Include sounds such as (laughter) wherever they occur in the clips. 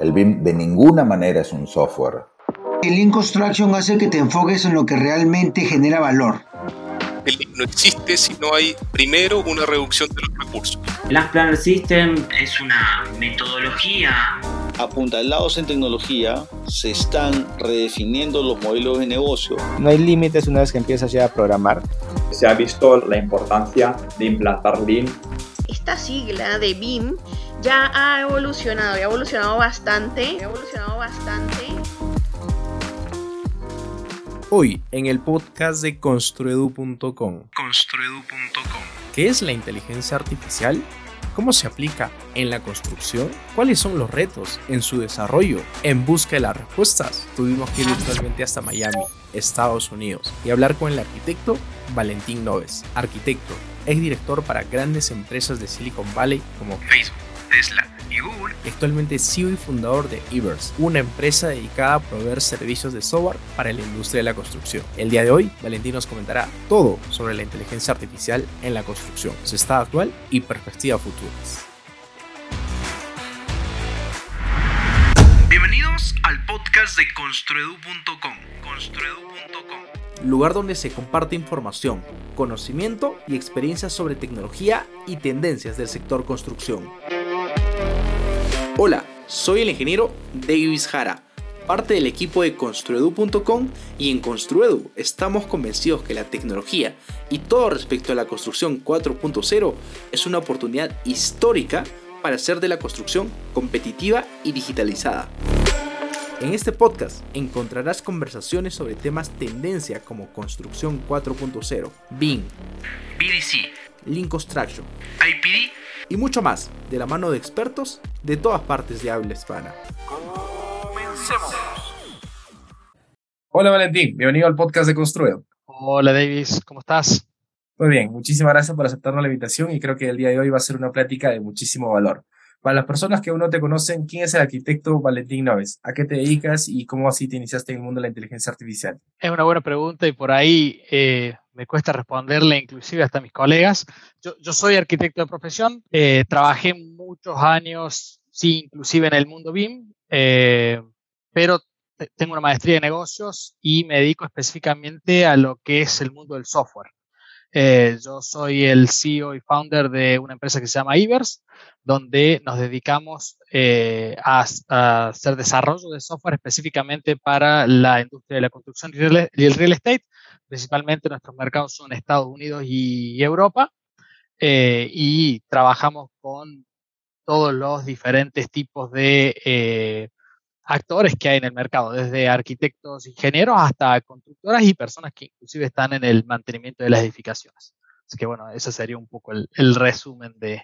El BIM de ninguna manera es un software. El Lean Construction hace que te enfoques en lo que realmente genera valor. El BIM no existe si no hay primero una reducción de los recursos. Last Planner System es una metodología apuntalados en tecnología, se están redefiniendo los modelos de negocio. No hay límites una vez que empiezas ya a programar. Se ha visto la importancia de implantar Lean. Esta sigla de BIM ya ha evolucionado, y ha evolucionado bastante, ha evolucionado bastante. Hoy en el podcast de construedu.com. Construedu.com. ¿Qué es la inteligencia artificial? ¿Cómo se aplica en la construcción? ¿Cuáles son los retos en su desarrollo? En busca de las respuestas, tuvimos que ir virtualmente hasta Miami, Estados Unidos, y hablar con el arquitecto Valentín Noves, arquitecto, ex director para grandes empresas de Silicon Valley como Facebook, Tesla y Google, actualmente CEO y fundador de Evers, una empresa dedicada a proveer servicios de software para la industria de la construcción. El día de hoy, Valentín nos comentará todo sobre la inteligencia artificial en la construcción, su estado actual y perspectivas futuras. Bienvenidos al podcast de construedu.com. Construedu.com. Lugar donde se comparte información, conocimiento y experiencias sobre tecnología y tendencias del sector construcción. Hola, soy el ingeniero Davis Jara, parte del equipo de Construedu.com y en Construedu estamos convencidos que la tecnología y todo respecto a la construcción 4.0 es una oportunidad histórica para hacer de la construcción competitiva y digitalizada. En este podcast encontrarás conversaciones sobre temas tendencia como construcción 4.0, BIM, BDC, Lean Construction, IPD y mucho más de la mano de expertos de todas partes de habla hispana. Comencemos. Hola Valentín, bienvenido al podcast de Construido. Hola Davis, ¿cómo estás? Muy bien, muchísimas gracias por aceptarnos la invitación y creo que el día de hoy va a ser una plática de muchísimo valor. Para las personas que aún no te conocen, ¿quién es el arquitecto Valentín Noves? ¿A qué te dedicas y cómo así te iniciaste en el mundo de la inteligencia artificial? Es una buena pregunta y por ahí eh, me cuesta responderle inclusive hasta a mis colegas. Yo, yo soy arquitecto de profesión, eh, trabajé muchos años, sí, inclusive en el mundo BIM, eh, pero tengo una maestría de negocios y me dedico específicamente a lo que es el mundo del software. Eh, yo soy el CEO y founder de una empresa que se llama Ivers, donde nos dedicamos eh, a, a, hacer desarrollo de software específicamente para la industria de la construcción y el real estate. Principalmente nuestros mercados son Estados Unidos y Europa. Eh, y trabajamos con todos los diferentes tipos de eh, actores que hay en el mercado, desde arquitectos, ingenieros hasta constructoras y personas que inclusive están en el mantenimiento de las edificaciones. Así que bueno, ese sería un poco el, resumen de,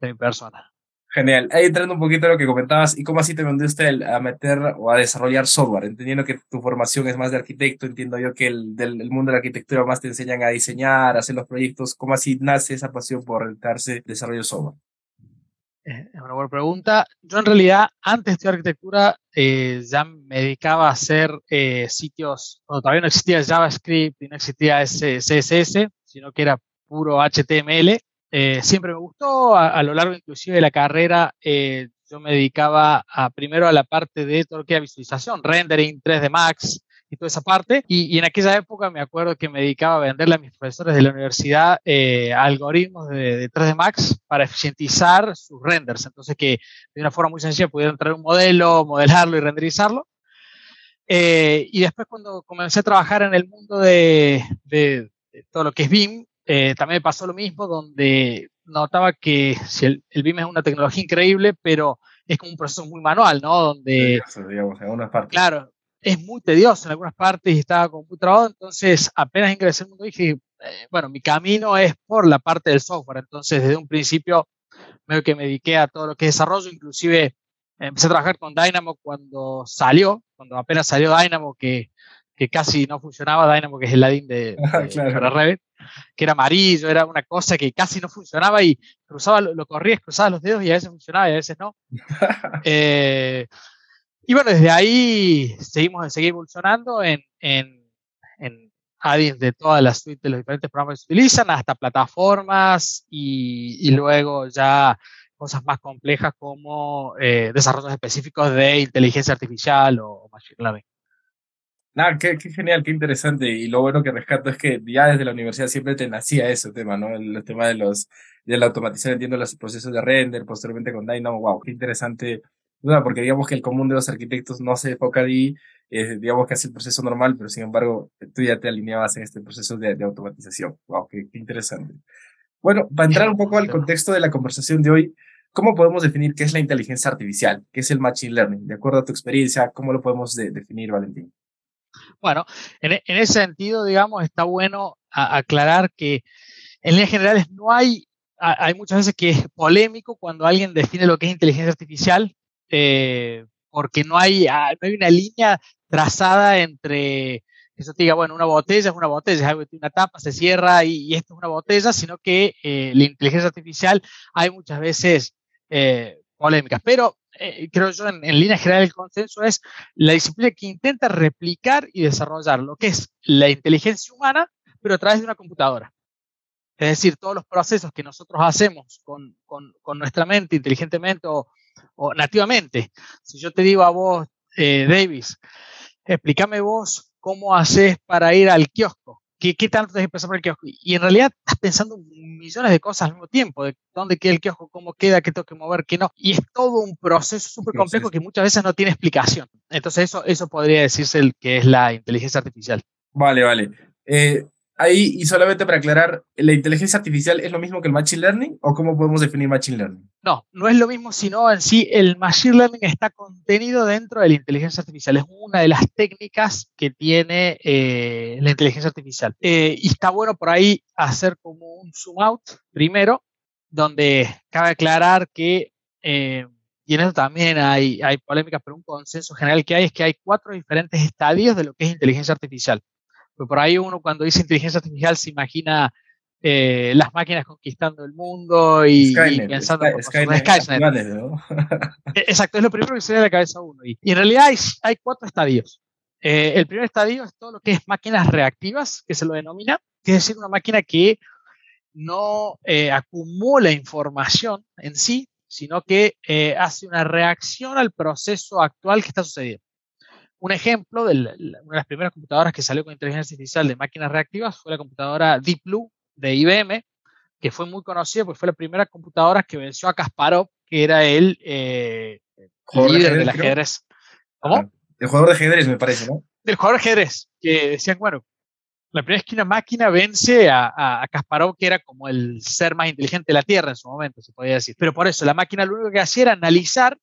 mi persona. Genial. Ahí entrando un poquito a lo que comentabas, ¿y cómo así te vendiste a meter o a desarrollar software? Entendiendo que tu formación es más de arquitecto, entiendo yo que el, del el mundo de la arquitectura más te enseñan a diseñar, a hacer los proyectos. ¿Cómo así nace esa pasión por dedicarse desarrollo de software? Es una buena pregunta. Yo en realidad, antes de arquitectura, eh, ya me dedicaba a hacer eh, sitios, cuando todavía no existía JavaScript y no existía CSS, sino que era puro HTML. Eh, siempre me gustó, a, a, lo largo inclusive de la carrera, eh, yo me dedicaba a, primero a la parte de todo lo que visualización, rendering, 3D Max, y toda esa parte. Y, y, en aquella época me acuerdo que me dedicaba a venderle a mis profesores de la universidad eh, algoritmos de, de, 3D Max para eficientizar sus renders. Entonces que de una forma muy sencilla pudieran traer un modelo, modelarlo y renderizarlo. Eh, y después cuando comencé a trabajar en el mundo de, de, de todo lo que es BIM, eh, también me pasó lo mismo, donde notaba que si el, el, BIM es una tecnología increíble, pero es como un proceso muy manual, ¿no? Donde, sí, digamos, en algunas partes. Claro, es muy tedioso en algunas partes y estaba trabado, entonces apenas ingresé al mundo dije, eh, bueno, mi camino es por la parte del software, entonces desde un principio veo que me dediqué a todo lo que es desarrollo, inclusive empecé a trabajar con Dynamo cuando salió, cuando apenas salió Dynamo, que, que casi no funcionaba, Dynamo que es el ladín de, (laughs) de claro. para Revit, que era amarillo, era una cosa que casi no funcionaba y cruzaba, lo, lo corrías, cruzabas los dedos y a veces funcionaba y a veces no. (laughs) eh, y bueno, desde ahí seguimos, seguir evolucionando en, en, en add de todas las suites de los diferentes programas que se utilizan, hasta plataformas y, y luego ya cosas más complejas como eh, desarrollos específicos de inteligencia artificial o machine learning. Nada, qué, genial, qué interesante. Y lo bueno que rescato es que ya desde la universidad siempre te nacía ese tema, ¿no? El, tema de los de la automatización, entiendo los procesos de render, posteriormente con Dynamo, wow, qué interesante. porque digamos que el común de los arquitectos no se enfoca ahí, eh, digamos que hace el proceso normal, pero sin embargo tú ya te alineabas en este proceso de, automatización. Wow, qué interesante. Bueno, para entrar un poco al contexto de la conversación de hoy, ¿cómo podemos definir qué es la inteligencia artificial? ¿Qué es el machine learning? De acuerdo a tu experiencia, ¿cómo lo podemos definir, Valentín? Bueno, en, en, ese sentido, digamos, está bueno aclarar que en líneas generales no hay, hay muchas veces que es polémico cuando alguien define lo que es inteligencia artificial, eh, porque no hay, ah, no hay una línea trazada entre eso te diga, bueno, una botella es una botella, es una tapa, se cierra y, esto es una botella, sino que eh, la inteligencia artificial hay muchas veces eh, polémicas. Pero eh, creo yo, en, línea general, el consenso es la disciplina que intenta replicar y desarrollar lo que es la inteligencia humana, pero a través de una computadora. Es decir, todos los procesos que nosotros hacemos con, con, nuestra mente, inteligentemente o, o, nativamente. Si yo te digo a vos, eh, Davis, explícame vos cómo haces para ir al kiosco. ¿Qué, qué tanto tienes que pensar por el kiosco? Y en realidad estás pensando millones de cosas al mismo tiempo, de dónde queda el kiosco, cómo queda, qué tengo que mover, qué no. Y es todo un proceso súper complejo que muchas veces no tiene explicación. Entonces eso, eso podría decirse el que es la inteligencia artificial. Vale, vale. Eh, ahí, y solamente para aclarar, ¿la inteligencia artificial es lo mismo que el Machine Learning o cómo podemos definir Machine Learning? No, no es lo mismo, sino en sí el Machine Learning está contenido dentro de la inteligencia artificial. Es una de las técnicas que tiene eh, la inteligencia artificial. Eh, y está bueno por ahí hacer como un zoom out primero, donde cabe aclarar que, eh, y en eso también hay, hay polémicas, pero un consenso general que hay es que hay cuatro diferentes estadios de lo que es inteligencia artificial. Pues por ahí uno cuando dice inteligencia artificial se imagina eh, las máquinas conquistando el mundo y, Skynet, pensando Skynet, Skynet. ¿no? E, exacto, es lo primero que se ve a la cabeza a uno. Y, y en realidad hay, hay cuatro estadios. Eh, el primer estadio es todo lo que es máquinas reactivas, que se lo denomina, que es decir, una máquina que no eh, acumula información en sí, sino que hace una reacción al proceso actual que está sucediendo. Un ejemplo de una de las primeras computadoras que salió con inteligencia artificial de máquinas reactivas fue la computadora Deep Blue de IBM, que fue muy conocida porque fue la primera computadora que venció a Kasparov, que era el eh, líder del ajedrez. ¿Cómo? Ah, el jugador de ajedrez, me parece, ¿no? El jugador de ajedrez, que decían, bueno, la primera vez que una máquina vence a, a, a, Kasparov, que era como el ser más inteligente de la Tierra en su momento, se podía decir. Pero por eso, la máquina lo único que hacía era analizar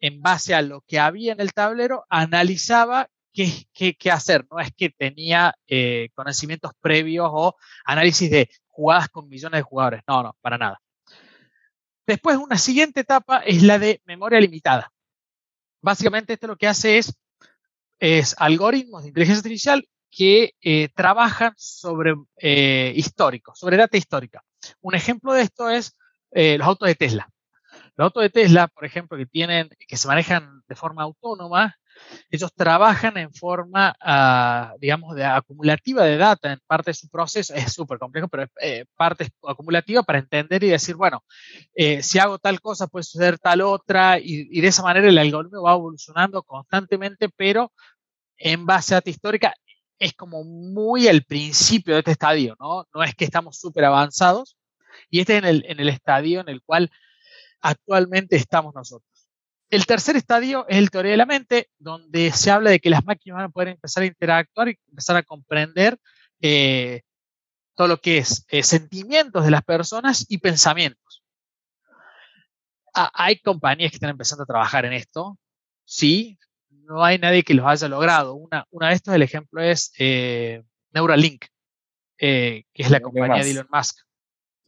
en base a lo que había en el tablero, analizaba qué, hacer. No es que tenía eh, conocimientos previos o análisis de jugadas con millones de jugadores. No, no, para nada. Después, una siguiente etapa es la de memoria limitada. Básicamente, esto lo que hace es, es algoritmos de inteligencia artificial que eh, trabajan sobre eh, históricos, sobre data histórica. Un ejemplo de esto es eh, los autos de Tesla. Los autos de Tesla, por ejemplo, que tienen, que se manejan de forma autónoma, ellos trabajan en forma, uh, digamos, de acumulativa de data en parte de su proceso. Es súper complejo, pero es eh, parte acumulativa para entender y decir, bueno, eh, si hago tal cosa puede suceder tal otra, y, y, de esa manera el algoritmo va evolucionando constantemente, pero en base a data histórica es como muy el principio de este estadio, ¿no? No es que estamos súper avanzados, y este es en el, en el estadio en el cual actualmente estamos nosotros. El tercer estadio es el teoría de la mente, donde se habla de que las máquinas van a poder empezar a interactuar y empezar a comprender eh, todo lo que es eh, sentimientos de las personas y pensamientos. Ah, hay compañías que están empezando a trabajar en esto, sí, no hay nadie que los haya logrado. Una, una de estos, el ejemplo es eh, Neuralink, que es la compañía de Elon Musk.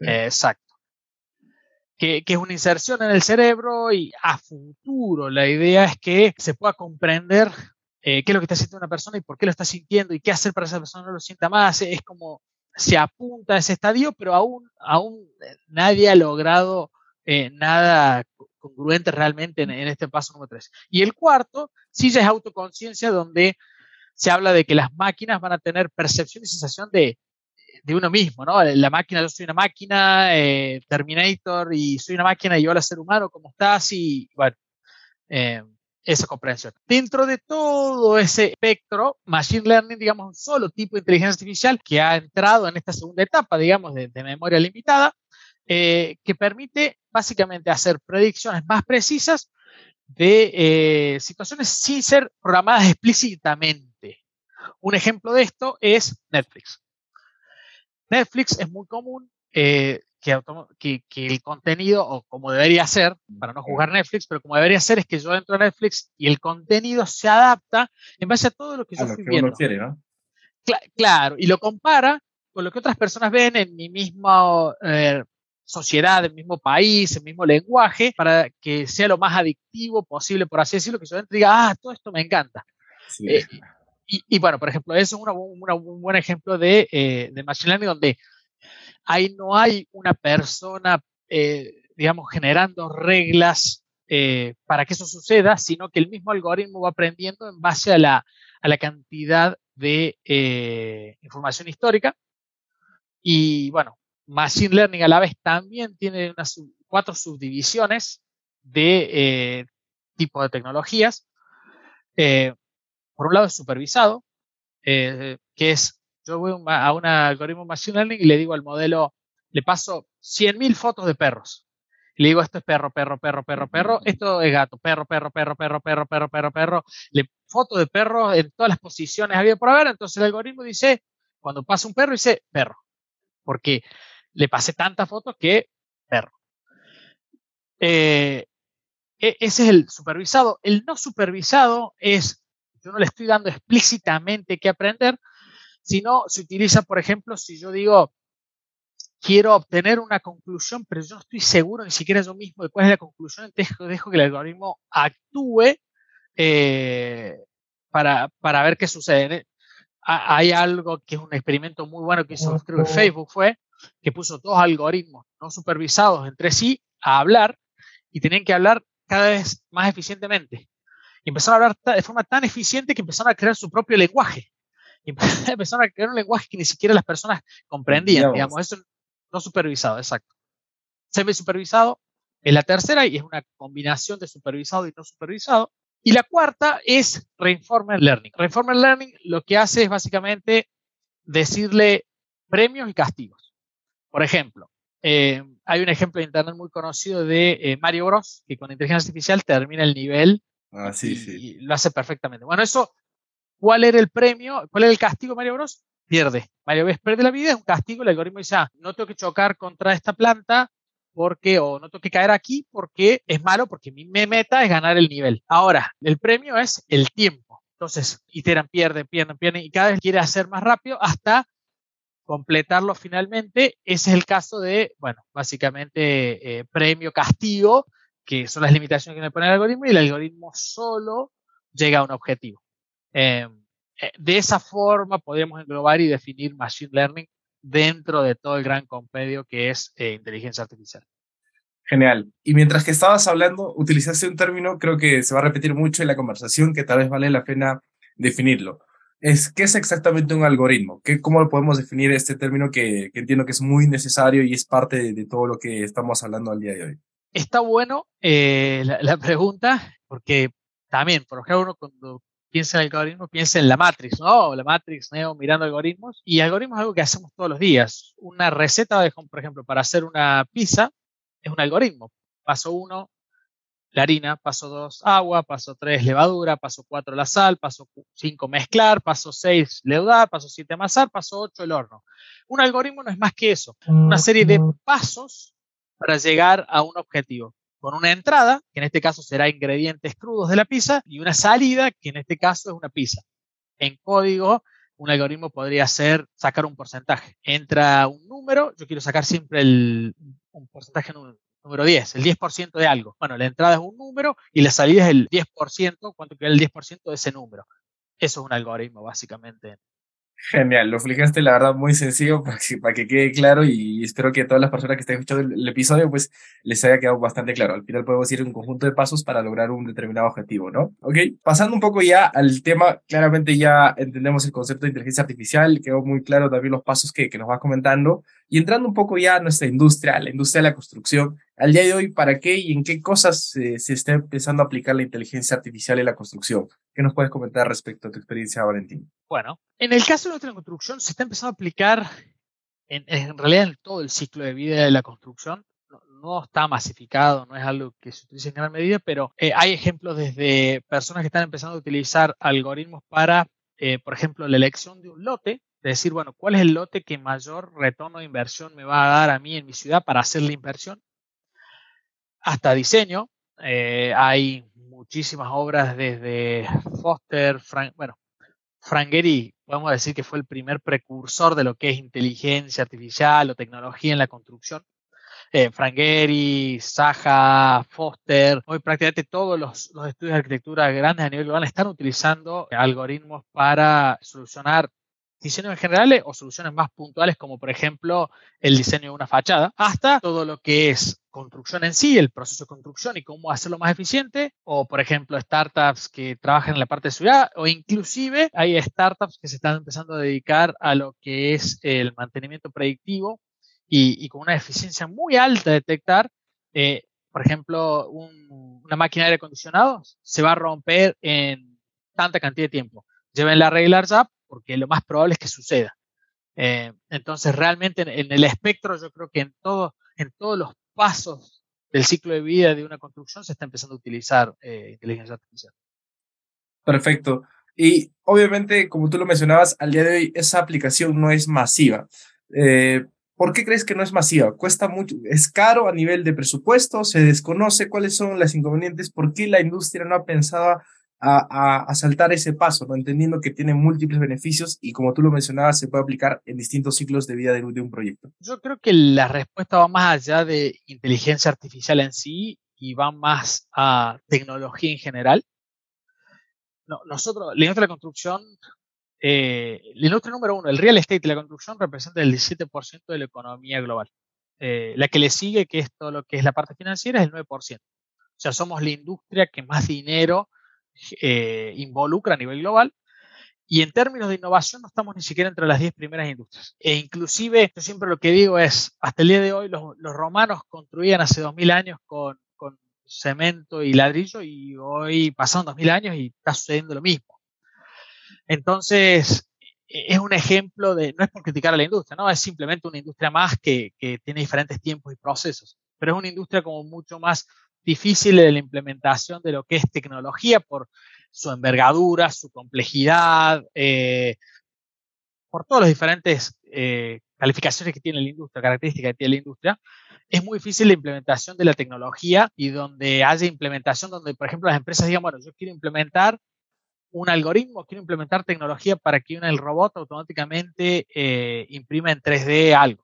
Sí. exacto que, es una inserción en el cerebro y a futuro la idea es que se pueda comprender eh, qué es lo que está sintiendo una persona y por qué lo está sintiendo y qué hacer para que esa persona no lo sienta más. Es como se apunta a ese estadio, pero aún, aún nadie ha logrado eh, nada congruente realmente en, este paso número 3. Y el cuarto, sí ya es autoconciencia, donde se habla de que las máquinas van a tener percepción y sensación de de uno mismo, ¿no? La máquina, yo soy una máquina, eh, Terminator, y soy una máquina y yo hola ser humano, ¿cómo estás? Y bueno, eh, esa comprensión. Dentro de todo ese espectro, Machine Learning, digamos, un solo tipo de inteligencia artificial que ha entrado en esta segunda etapa, digamos, de, memoria limitada, eh, que permite básicamente hacer predicciones más precisas de situaciones sin ser programadas explícitamente. Un ejemplo de esto es Netflix. Netflix es muy común eh, que, que, el contenido, o como debería ser, para no jugar Netflix, pero como debería ser es que yo entro a Netflix y el contenido se adapta en base a todo lo que yo estoy viendo. claro, y lo compara con lo que otras personas ven en mi misma eh, sociedad, en mi mismo país, en mi mismo lenguaje, para que sea lo más adictivo posible, por así decirlo, que yo entre y diga, ah, todo esto me encanta. Eh, y, bueno, por ejemplo, eso es un buen ejemplo de, eh, de Machine Learning donde ahí no hay una persona, eh, digamos, generando reglas eh, para que eso suceda, sino que el mismo algoritmo va aprendiendo en base a la, cantidad de información histórica. Y bueno, Machine Learning a la vez también tiene unas cuatro subdivisiones de tipo de tecnologías. Por un lado es supervisado, que es yo voy a un algoritmo Machine Learning y le digo al modelo, le paso 100.000 fotos de perros. Y le digo, esto es perro, perro, perro, perro, perro. Esto es gato, perro, perro, perro, perro, perro, perro, perro, perro. Le foto de perro en todas las posiciones había por haber. Entonces el algoritmo dice, cuando pasa un perro, dice perro. Porque le pasé tantas fotos que perro. Eh, e, ese es el supervisado. El no supervisado es, yo no le estoy dando explícitamente qué aprender, sino se utiliza, por ejemplo, si yo digo, quiero obtener una conclusión, pero yo no estoy seguro ni siquiera yo mismo de cuál es la conclusión, entonces dejo que el algoritmo actúe eh, para, para, ver qué sucede. Hay algo que es un experimento muy bueno que hizo creo que Facebook fue que puso dos algoritmos no supervisados entre sí a hablar y tenían que hablar cada vez más eficientemente. Y empezaron a hablar de forma tan eficiente que empezaron a crear su propio lenguaje y (laughs) empezaron a crear un lenguaje que ni siquiera las personas comprendían, digamos, eso no supervisado, exacto. Semi supervisado es la tercera y es una combinación de supervisado y no supervisado. Y la cuarta es Reinformer Learning. Reinformer Learning lo que hace es básicamente decirle premios y castigos. Por ejemplo, eh, hay un ejemplo de internet muy conocido de eh, Mario Bros, que con inteligencia artificial termina el nivel ah, sí, y, lo hace perfectamente. Bueno, eso ¿Cuál era el premio? ¿Cuál era el castigo Mario Bros? Pierde. Mario Bros pierde la vida, es un castigo. El algoritmo dice, ah, no tengo que chocar contra esta planta porque, o no tengo que caer aquí porque es malo, porque mi meta es ganar el nivel. Ahora, el premio es el tiempo. Entonces, iteran, pierden, pierden, pierden, y cada vez quiere hacer más rápido hasta completarlo finalmente. Ese es el caso de, bueno, básicamente eh, premio, castigo, que son las limitaciones que me pone el algoritmo, y el algoritmo solo llega a un objetivo. Em, eh, de esa forma podríamos englobar y definir Machine Learning dentro de todo el gran compendio que es eh, inteligencia artificial. Genial. Y mientras que estabas hablando, utilizaste un término, creo que se va a repetir mucho en la conversación, que tal vez vale la pena definirlo. Es, ¿Qué es exactamente un algoritmo? ¿Qué, ¿Cómo podemos definir este término que, entiendo que es muy necesario y es parte de, todo lo que estamos hablando al día de hoy? Está bueno eh, la, la, pregunta, porque también, por ejemplo, uno cuando piensa en el algoritmo, piensa en la Matrix, ¿no? La Matrix, Neo, mirando algoritmos. Y algoritmos es algo que hacemos todos los días. Una receta, de, por ejemplo, para hacer una pizza es un algoritmo. Paso uno, la harina, paso dos, agua, paso tres, levadura, paso cuatro, la sal, paso cinco, mezclar, paso seis, leudar, paso siete, amasar, paso ocho, el horno. Un algoritmo no es más que eso, una serie de pasos para llegar a un objetivo con una entrada, que en este caso será ingredientes crudos de la pizza, y una salida, que en este caso es una pizza. En código, un algoritmo podría ser sacar un porcentaje. Entra un número, yo quiero sacar siempre el, un porcentaje número 10, el 10% de algo. Bueno, la entrada es un número y la salida es el 10%, cuánto queda el 10% de ese número. Eso es un algoritmo, básicamente, Genial, lo explicaste la verdad muy sencillo (laughs) para que, para que quede claro y espero que todas las personas que estén escuchando el, el, episodio pues les haya quedado bastante claro. Al final podemos ir un conjunto de pasos para lograr un determinado objetivo, ¿no? Ok, pasando un poco ya al tema, claramente ya entendemos el concepto de inteligencia artificial, quedó muy claro también los pasos que, que nos va comentando y entrando un poco ya a nuestra industria, la industria de la construcción, al día de hoy, ¿para qué y en qué cosas se, está empezando a aplicar la inteligencia artificial en la construcción? ¿Qué nos puedes comentar respecto a tu experiencia, Valentín? Bueno, en el caso de la construcción se está empezando a aplicar en, realidad en todo el ciclo de vida de la construcción. No, no, está masificado, no es algo que se utilice en gran medida, pero eh, hay ejemplos desde personas que están empezando a utilizar algoritmos para, eh, por ejemplo, la elección de un lote, de decir, bueno, ¿cuál es el lote que mayor retorno de inversión me va a dar a mí en mi ciudad para hacer la inversión? Hasta diseño. Eh, hay muchísimas obras desde Foster, Frank, bueno, Frank podemos decir que fue el primer precursor de lo que es inteligencia artificial o tecnología en la construcción. Eh, Frank Saja, Foster, hoy prácticamente todos los, los, estudios de arquitectura grandes a nivel global están utilizando algoritmos para solucionar diseños en general o soluciones más puntuales como por ejemplo el diseño de una fachada, hasta todo lo que es construcción en sí, el proceso de construcción y cómo hacerlo más eficiente, o por ejemplo startups que trabajan en la parte de ciudad, o inclusive hay startups que se están empezando a dedicar a lo que es el mantenimiento predictivo y, con una eficiencia muy alta de detectar, eh, por ejemplo, un, una máquina de aire acondicionado se va a romper en tanta cantidad de tiempo. Lleven la regla ya porque lo más probable es que suceda. Eh, entonces, realmente en, el espectro, yo creo que en, en todos los pasos del ciclo de vida de una construcción se está empezando a utilizar eh, inteligencia artificial. Perfecto. Y obviamente, como tú lo mencionabas, al día de hoy esa aplicación no es masiva. Eh, ¿Por qué crees que no es masiva? ¿Cuesta mucho? ¿Es caro a nivel de presupuesto? ¿Se desconoce cuáles son las inconvenientes? ¿Por qué la industria no ha pensado a, a, a, saltar ese paso, ¿no? entendiendo que tiene múltiples beneficios y como tú lo mencionabas, se puede aplicar en distintos ciclos de vida de, de, un proyecto. Yo creo que la respuesta va más allá de inteligencia artificial en sí y va más a tecnología en general. No, nosotros, la industria de la construcción, eh, la industria número uno, el real estate y la construcción representa el 17% de la economía global. Eh, la que le sigue, que es todo lo que es la parte financiera, es el 9%. O sea, somos la industria que más dinero eh, involucra a nivel global. Y en términos de innovación no estamos ni siquiera entre las 10 primeras industrias. E inclusive, yo siempre lo que digo es, hasta el día de hoy los, romanos construían hace 2000 años con, con, cemento y ladrillo y hoy pasaron 2000 años y está sucediendo lo mismo. Entonces, e, es un ejemplo de, no es por criticar a la industria, no, es simplemente una industria más que, que tiene diferentes tiempos y procesos, pero es una industria como mucho más difícil de la implementación de lo que es tecnología por su envergadura, su complejidad, eh, por todas las diferentes eh, calificaciones que tiene la industria, características que tiene la industria, es muy difícil la implementación de la tecnología y donde haya implementación, donde, por ejemplo, las empresas digan, bueno, yo quiero implementar un algoritmo, quiero implementar tecnología para que el robot automáticamente eh, imprima en 3D algo.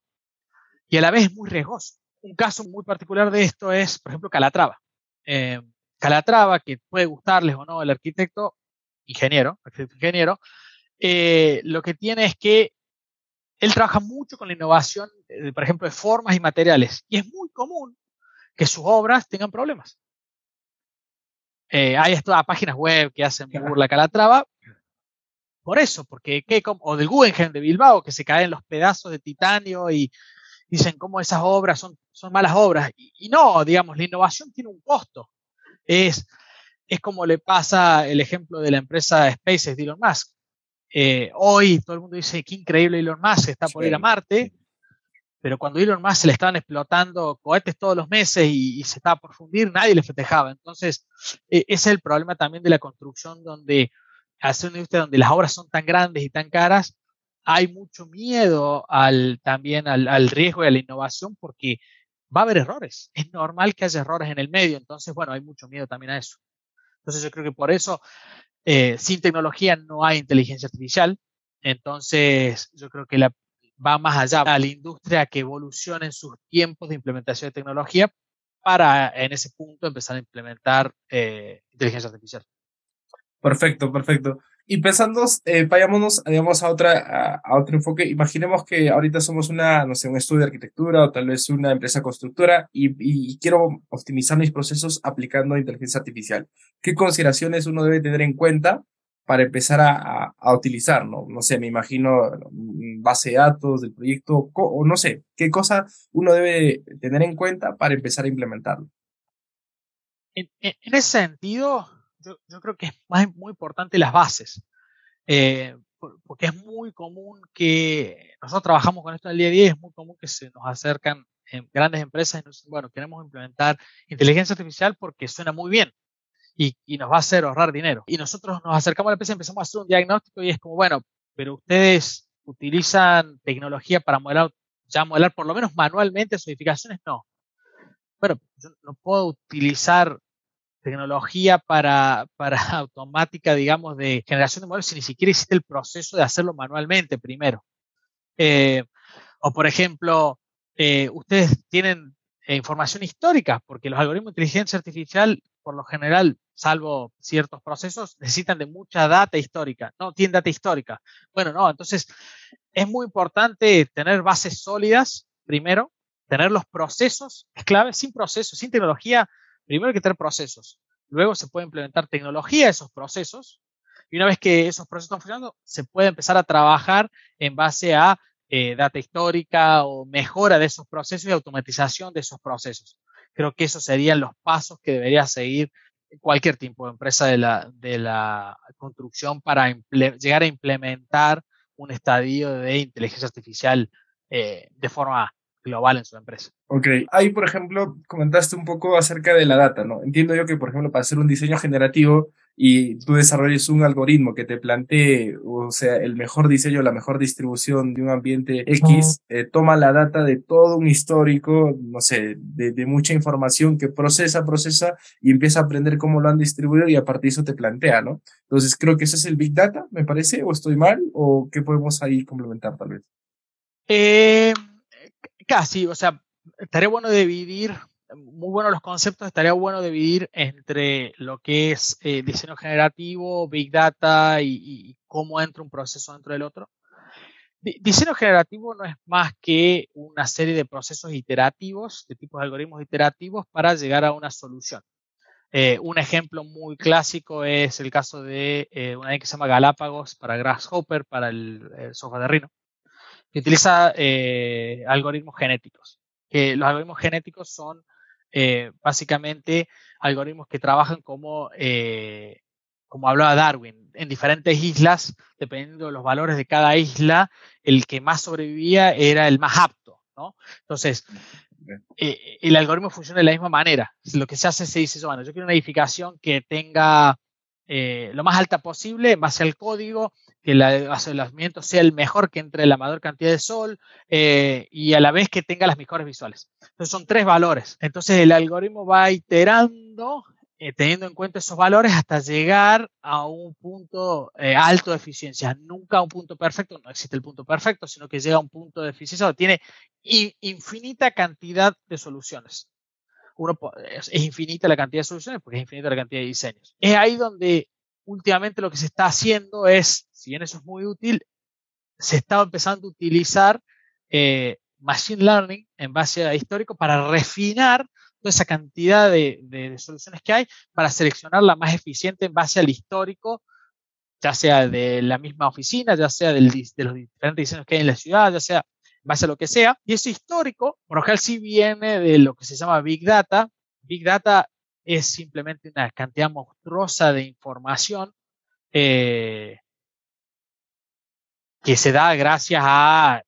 Y a la vez es muy riesgoso un caso muy particular de esto es, por ejemplo, Calatrava. Eh, Calatrava, que puede gustarles o no el arquitecto, ingeniero, arquitecto ingeniero, eh, lo que tiene es que él trabaja mucho con la innovación, eh, por ejemplo, de formas y materiales. Y es muy común que sus obras tengan problemas. Eh, hay todas páginas web que hacen burla Calatrava. Por eso, porque, ¿qué, o del Guggenheim de Bilbao, que se caen los pedazos de titanio y dicen cómo esas obras son, son malas obras. Y, y, no, digamos, la innovación tiene un costo. Es, es como le pasa el ejemplo de la empresa SpaceX de Elon Musk. Eh, hoy todo el mundo dice qué increíble Elon Musk está por sí. ir a Marte, pero cuando Elon Musk se le estaban explotando cohetes todos los meses y, y se estaba por fundir, nadie le festejaba. Entonces, eh, ese es el problema también de la construcción, donde hacer una industria donde las obras son tan grandes y tan caras, hay mucho miedo al, también al, riesgo y a la innovación porque va a haber errores. (laughs) Es normal que haya errores en el medio. Entonces, bueno, hay mucho miedo también a eso. Entonces, yo creo que por eso, eh, sin tecnología no hay inteligencia artificial. Entonces, yo creo que la, va más allá a la industria que evolucione en sus tiempos de implementación de tecnología para en ese punto empezar a implementar eh, inteligencia artificial. Perfecto, perfecto. Y pensando, eh, vayámonos, digamos, a, otra, a, otro enfoque. Imaginemos que ahorita somos una, no sé, un estudio de arquitectura o tal vez una empresa constructora y, y quiero optimizar mis procesos aplicando inteligencia artificial. ¿Qué consideraciones uno debe tener en cuenta para empezar a, a, utilizar, ¿no? No sé, me imagino mm, base de datos del proyecto, o no sé, qué cosa uno debe tener en cuenta para empezar a implementarlo. En, en ese sentido, yo, creo que es (laughs) más, muy importante las bases, eh, porque es muy común que nosotros trabajamos con esto en el día a día, es muy común que se nos acercan en grandes empresas y nos dicen, bueno, queremos implementar inteligencia artificial porque suena muy bien y, y, nos va a hacer ahorrar dinero. Y nosotros nos acercamos a la empresa y empezamos a hacer un diagnóstico y es como, bueno, pero ustedes utilizan tecnología para modelar, ya modelar por lo menos manualmente sus edificaciones, no. Bueno, yo no puedo utilizar tecnología para, para (laughs) automática, digamos, de generación de modelos si ni siquiera existe el proceso de hacerlo manualmente primero. Eh, o, por ejemplo, eh, ustedes tienen eh, información histórica, porque los algoritmos de inteligencia artificial, por lo general, salvo ciertos procesos, necesitan de mucha data histórica. No tienen data histórica. Bueno, no, entonces es muy importante tener bases sólidas, primero, tener los procesos, es clave, sin procesos, sin tecnología, primero hay que tener procesos. Luego se puede implementar tecnología a esos procesos. Y una vez que esos procesos están funcionando, se puede empezar a trabajar en base a eh, data histórica o mejora de esos procesos y automatización de esos procesos. Creo que esos serían los pasos que debería seguir cualquier tipo de empresa de la, de la construcción para llegar a implementar un estadio de inteligencia artificial eh, de forma global en su empresa. Ok, ahí por ejemplo comentaste un poco acerca de la data, ¿no? Entiendo yo que por ejemplo para hacer un diseño generativo y tú desarrolles un algoritmo que te plantee, o sea, el mejor diseño, la mejor distribución de un ambiente X, eh, toma la data de todo un histórico, no sé, de, de, mucha información que procesa, procesa y empieza a aprender cómo lo han distribuido y a partir de eso te plantea, ¿no? Entonces creo que ese es el Big Data, me parece, o estoy mal, o qué podemos ahí complementar tal vez. Eh, Casi, o sea, estaría bueno dividir, muy buenos los conceptos, estaría bueno dividir entre lo que es eh, diseño generativo, big data y, cómo entra un proceso dentro del otro. diseño generativo no es más que una serie de procesos iterativos, de tipos de algoritmos iterativos para llegar a una solución. Eh, un ejemplo muy clásico es el caso de eh, una que se llama Galápagos para Grasshopper, para el, el software de Rhino que utiliza eh, algoritmos genéticos. Que los algoritmos genéticos son eh, básicamente algoritmos que trabajan como, eh, como hablaba Darwin, en diferentes islas, dependiendo de los valores de cada isla, el que más sobrevivía era el más apto. ¿no? Entonces, eh, el algoritmo funciona de la misma manera. Lo que se hace se dice, bueno, yo quiero una edificación que tenga lo más alta posible en base al código, que el aislamiento sea el mejor, que entre la mayor cantidad de sol eh, y a la vez que tenga las mejores visuales. Entonces son tres valores. Entonces el algoritmo va iterando, eh, teniendo en cuenta esos valores hasta llegar a un punto eh, alto de eficiencia. Nunca a un punto perfecto, no existe el punto perfecto, sino que llega a un punto de eficiencia donde tiene infinita cantidad de soluciones uno, es, infinita la cantidad de soluciones porque es infinita la cantidad de diseños. Es ahí donde últimamente lo que se está haciendo es, si bien eso es muy útil, se está empezando a utilizar eh, Machine Learning en base a histórico para refinar toda esa cantidad de, soluciones que hay para seleccionar la más eficiente en base al histórico, ya sea de la misma oficina, ya sea de los diferentes diseños que hay en la ciudad, ya sea base a lo que sea. Y eso histórico, por lo general sí viene de lo que se llama Big Data. Big Data es simplemente una cantidad monstruosa de información eh, que se da gracias a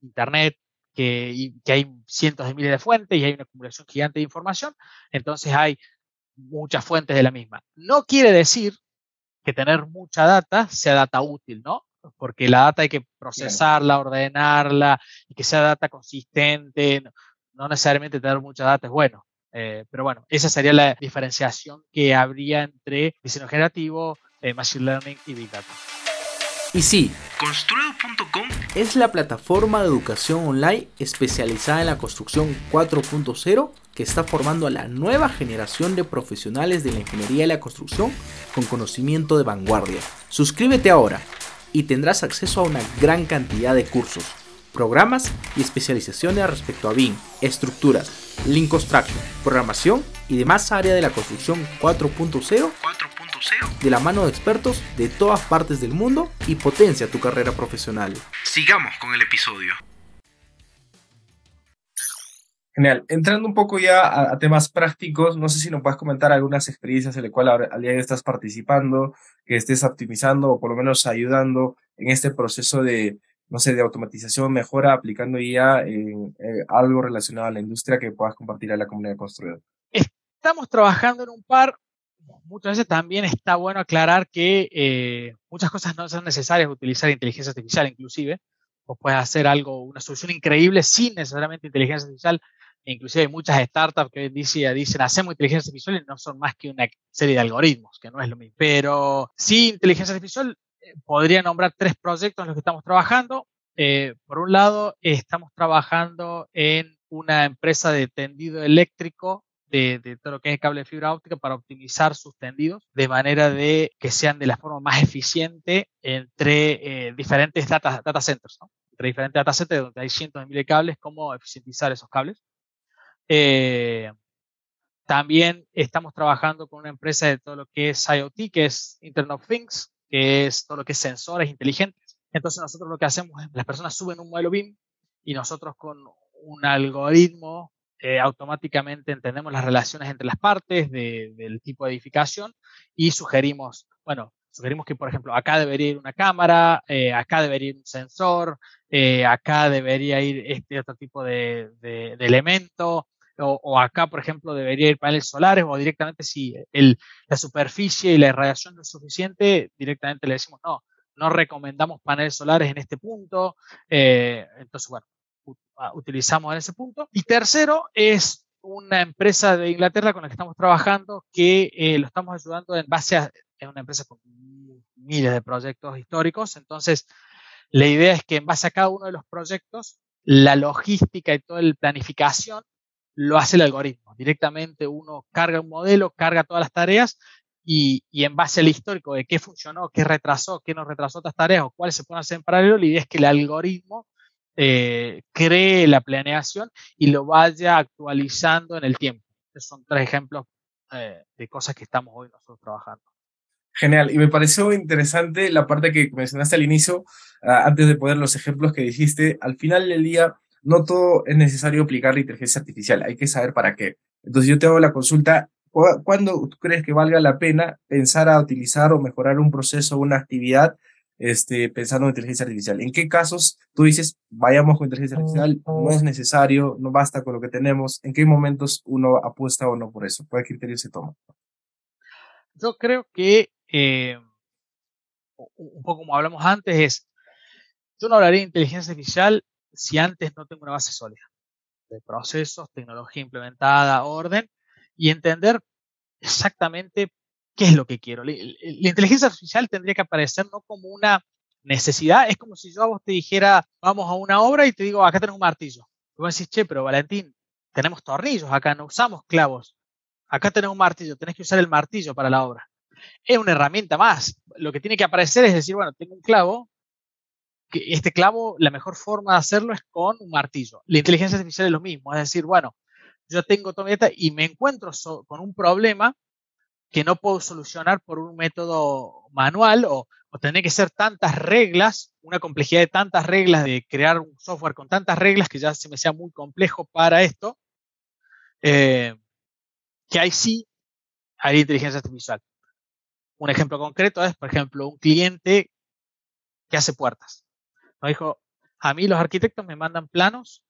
Internet, que, que, hay cientos de miles de fuentes y hay una acumulación gigante de información, entonces hay muchas fuentes de la misma. No quiere decir que tener mucha data sea data útil, ¿no? porque la data hay que procesarla, ordenarla y que sea data consistente. No necesariamente tener mucha data es bueno. Eh, pero bueno, esa sería la diferenciación que habría entre diseño generativo, eh, machine learning y big data. Y sí, construedo.com es la plataforma de educación online especializada en la construcción 4.0 que está formando a la nueva generación de profesionales de la ingeniería y la construcción con conocimiento de vanguardia. Suscríbete ahora y tendrás acceso a una gran cantidad de cursos, programas y especializaciones respecto a BIM, estructuras, Link Construction, programación y demás áreas de la construcción 4.0 de la mano de expertos de todas partes del mundo y potencia tu carrera profesional. Sigamos con el episodio. Genial. Entrando un poco ya a, temas prácticos, no sé si nos puedes comentar algunas experiencias en las cuales al día de hoy estás participando, que estés optimizando o por lo menos ayudando en este proceso de, no sé, de automatización, mejora, aplicando ya en, eh, algo relacionado a la industria que puedas compartir a la comunidad construida. Estamos trabajando en un par, muchas veces también está bueno aclarar que eh, muchas cosas no son necesarias utilizar inteligencia artificial, inclusive. O puedes hacer algo, una solución increíble sin necesariamente inteligencia artificial. Inclusive hay muchas startups que día dicen hacemos inteligencia artificial y no son más que una serie de algoritmos, que no es lo mismo. Pero sí, inteligencia artificial, podría nombrar tres proyectos en los que estamos trabajando. Eh, por un lado, estamos trabajando en una empresa de tendido eléctrico de, todo lo que es cable de fibra óptica para optimizar sus tendidos de manera de que sean de la forma más eficiente entre eh, diferentes data, data centers, entre diferentes data centers donde hay cientos de miles de cables, cómo eficientizar esos cables. Eh, también estamos trabajando con una empresa de todo lo que es IoT, que es Internet of Things, que es todo lo que es sensores inteligentes. Entonces nosotros lo que hacemos es, las personas suben un modelo BIM y nosotros con un algoritmo eh, automáticamente entendemos las relaciones entre las partes del tipo de edificación y sugerimos, bueno, sugerimos que, por ejemplo, acá debería ir una cámara, eh, acá debería ir un sensor, eh, acá debería ir este otro tipo de, elemento, o, acá, por ejemplo, debería ir paneles solares, o directamente si el, la superficie y la irradiación no es suficiente, directamente le decimos, no, no recomendamos paneles solares en este punto. entonces, bueno, utilizamos en ese punto. Y tercero es una empresa de Inglaterra con la que estamos trabajando que eh, lo estamos ayudando en base a es una empresa con miles de proyectos históricos. Entonces, la idea es que en base a cada uno de los proyectos, la logística y toda la planificación lo hace el algoritmo. Directamente uno carga un modelo, carga todas las tareas y, y, en base al histórico de qué funcionó, qué retrasó, qué no retrasó otras tareas o cuáles se pueden hacer en paralelo, la idea es que el algoritmo eh, cree la planeación y lo vaya actualizando en el tiempo. Estos son tres ejemplos eh, de cosas que estamos hoy nosotros trabajando. Genial, y me pareció interesante la parte que mencionaste al inicio, ah, antes de poner los ejemplos que dijiste, al final del día no todo es necesario aplicar la inteligencia artificial, hay que saber para qué. Entonces yo te hago la consulta, ¿cuándo tú crees que valga la pena pensar a utilizar o mejorar un proceso o una actividad este, pensando en inteligencia artificial. ¿En qué casos tú dices, vayamos con inteligencia artificial, no es necesario, no basta con lo que tenemos? ¿En qué momentos uno apuesta o no por eso? ¿Cuál criterio se toma? Yo creo que, eh, un poco como hablamos antes, es, yo no hablaría de inteligencia artificial si antes no tengo una base sólida de procesos, tecnología implementada, orden, y entender exactamente ¿qué es lo que quiero? La, inteligencia artificial tendría que aparecer no como una necesidad, es como si yo a vos te dijera, vamos a una obra y te digo, acá tenés un martillo. Vas a decir, che, pero Valentín, tenemos tornillos acá, no usamos clavos. Acá tenés un martillo, tenés que usar el martillo para la obra. Es una herramienta más. Lo que tiene que aparecer es decir, bueno, tengo un clavo, este clavo, la mejor forma de hacerlo es con un martillo. La inteligencia artificial es lo mismo, es decir, bueno, yo tengo toda y me encuentro con un problema que no puedo solucionar por un método manual o, tener que ser tantas reglas, una complejidad de tantas reglas, de crear un software con tantas reglas que ya se me sea muy complejo para esto, eh, que ahí sí hay inteligencia artificial. Un ejemplo concreto es, por ejemplo, un cliente que hace puertas. Nos dijo, a mí los arquitectos me mandan planos